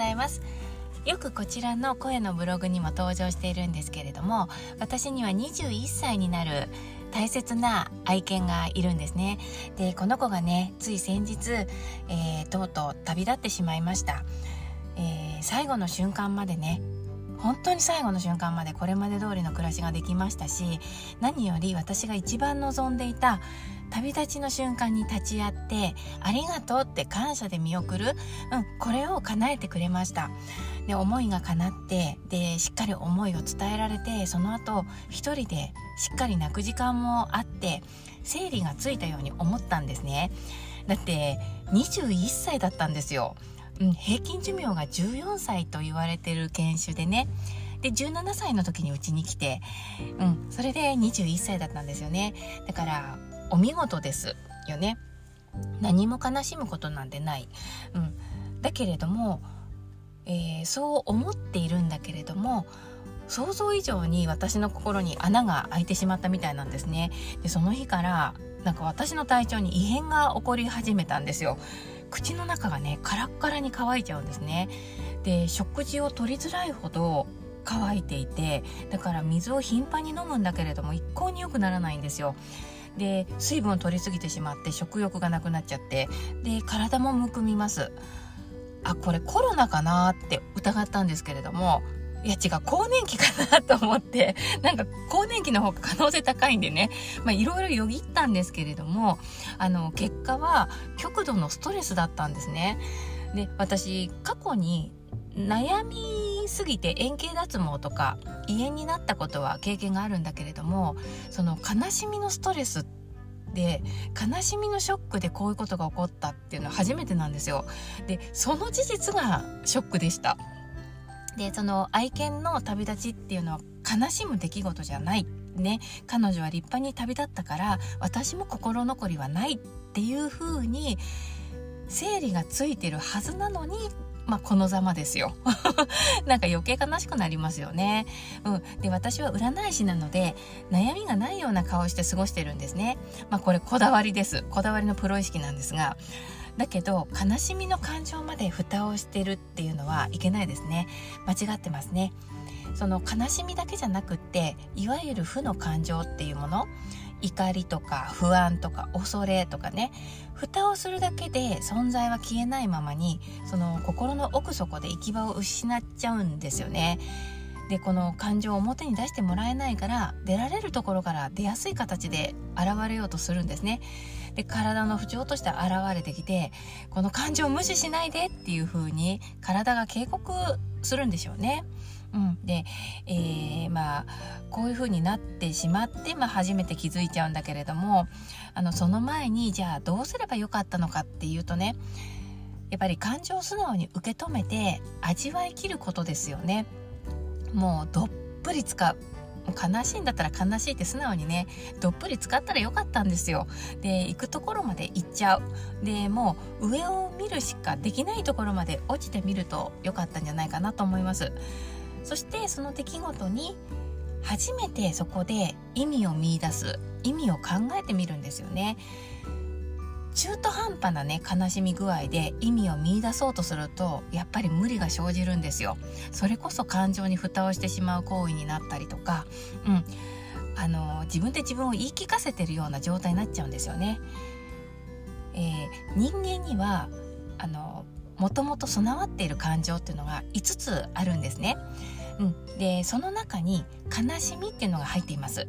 ざいます。よくこちらの声のブログにも登場しているんですけれども私には21歳になる大切な愛犬がいるんですね。でこの子がねつい先日、えー、とうとう旅立ってしまいました、えー、最後の瞬間までね本当に最後の瞬間までこれまで通りの暮らしができましたし何より私が一番望んでいた旅立ちの瞬間に立ち会ってありがとうって感謝で見送る、うん、これを叶えてくれました。で思いが叶ってでしっかり思いを伝えられてその後一人でしっかり泣く時間もあって整理がついたように思ったんですね。だって21歳だったんですよ。うん、平均寿命が14歳と言われてる犬種でね。で17歳の時にうちに来て、うん、それで21歳だったんですよね。だからお見事ですよね。何も悲しむことなんてない、うん、だけれども、えー、そう思っているんだけれども想像以上に私の心に穴が開いてしまったみたいなんですね。でその日からなんか私の体調に異変が起こり始めたんですよ。口の中がねカラッカラに乾いちゃうんですね。で食事を取りづらいほど乾いていてだから水を頻繁に飲むんだけれども一向に良くならないんですよ。で水分を取りすぎてしまって食欲がなくなっちゃってで体もむくみます。あこれコロナかなって疑ったんですけれどもいや違う、更年期かなと思って、なんか更年期の方が可能性高いんでね、まあいろいろよぎったんですけれども、あの、結果は極度のストレスだったんですね。で、私、過去に悩みすぎて円形脱毛とか胃炎になったことは経験があるんだけれども、その悲しみのストレスで悲しみのショックでこういうことが起こったっていうのは初めてなんですよ。で、その事実がショックでした。でその愛犬の旅立ちっていうのは悲しむ出来事じゃないね彼女は立派に旅立ったから私も心残りはないっていう風に整理がついてるはずなのにまあ、このざまですよ。なんか余計悲しくなりますよね。うん。で、私は占い師なので、悩みがないような顔して過ごしてるんですね。まあ、これこだわりです。こだわりのプロ意識なんですが、だけど悲しみの感情まで蓋をしてるっていうのはいけないですね。間違ってますね。その悲しみだけじゃなくっていわゆる負の感情っていうもの怒りとか不安とか恐れとかね。蓋をするだけで存在は消えないままにその心の奥底で行き場を失っちゃうんですよね。でこの感情を表に出してもらえないから出られるところから出やすい形で現れようとするんですねで体の不調として現れてきてこの感情を無視しないでっていう風に体が警告するんでしょうね。うん、で、えー、まあこういう風になってしまって、まあ、初めて気づいちゃうんだけれどもあのその前にじゃあどうすればよかったのかっていうとねやっぱり感情を素直に受け止めて味わいきることですよね。もうどっぷり使う。悲しいんだったら悲しいって素直にねどっぷり使ったらよかったんですよ。で行くところまで行っちゃう。でもう上を見るしかできないところまで落ちてみるとよかったんじゃないかなと思います。そしてその出来事に初めてそこで意味を見いだす。意味を考えてみるんですよね。中途半端なね悲しみ具合で意味を見いだそうとするとやっぱり無理が生じるんですよ。それこそ感情に蓋をしてしまう行為になったりとかうん。あの自分で自分を言い聞かせてるような状態になっちゃうんですよね、えー、人間にはあのもともと備わっている感情っていうのが5つあるんですね、うん、でその中に悲しみっていうのが入っています。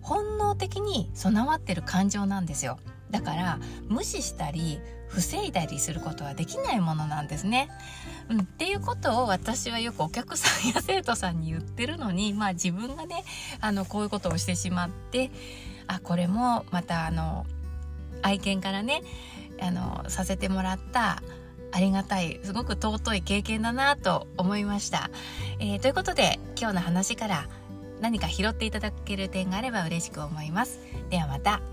本能的に備わってる感情なんですよ。だから無視したり防いだりすることはできないものなんですね。うん、っていうことを私はよくお客さんや生徒さんに言ってるのにまあ自分がねあのこういうことをしてしまってあこれもまたあの愛犬からねあのさせてもらったありがたいすごく尊い経験だなと思いました。えー、ということで今日の話から何か拾っていただける点があれば嬉しく思います。ではまた。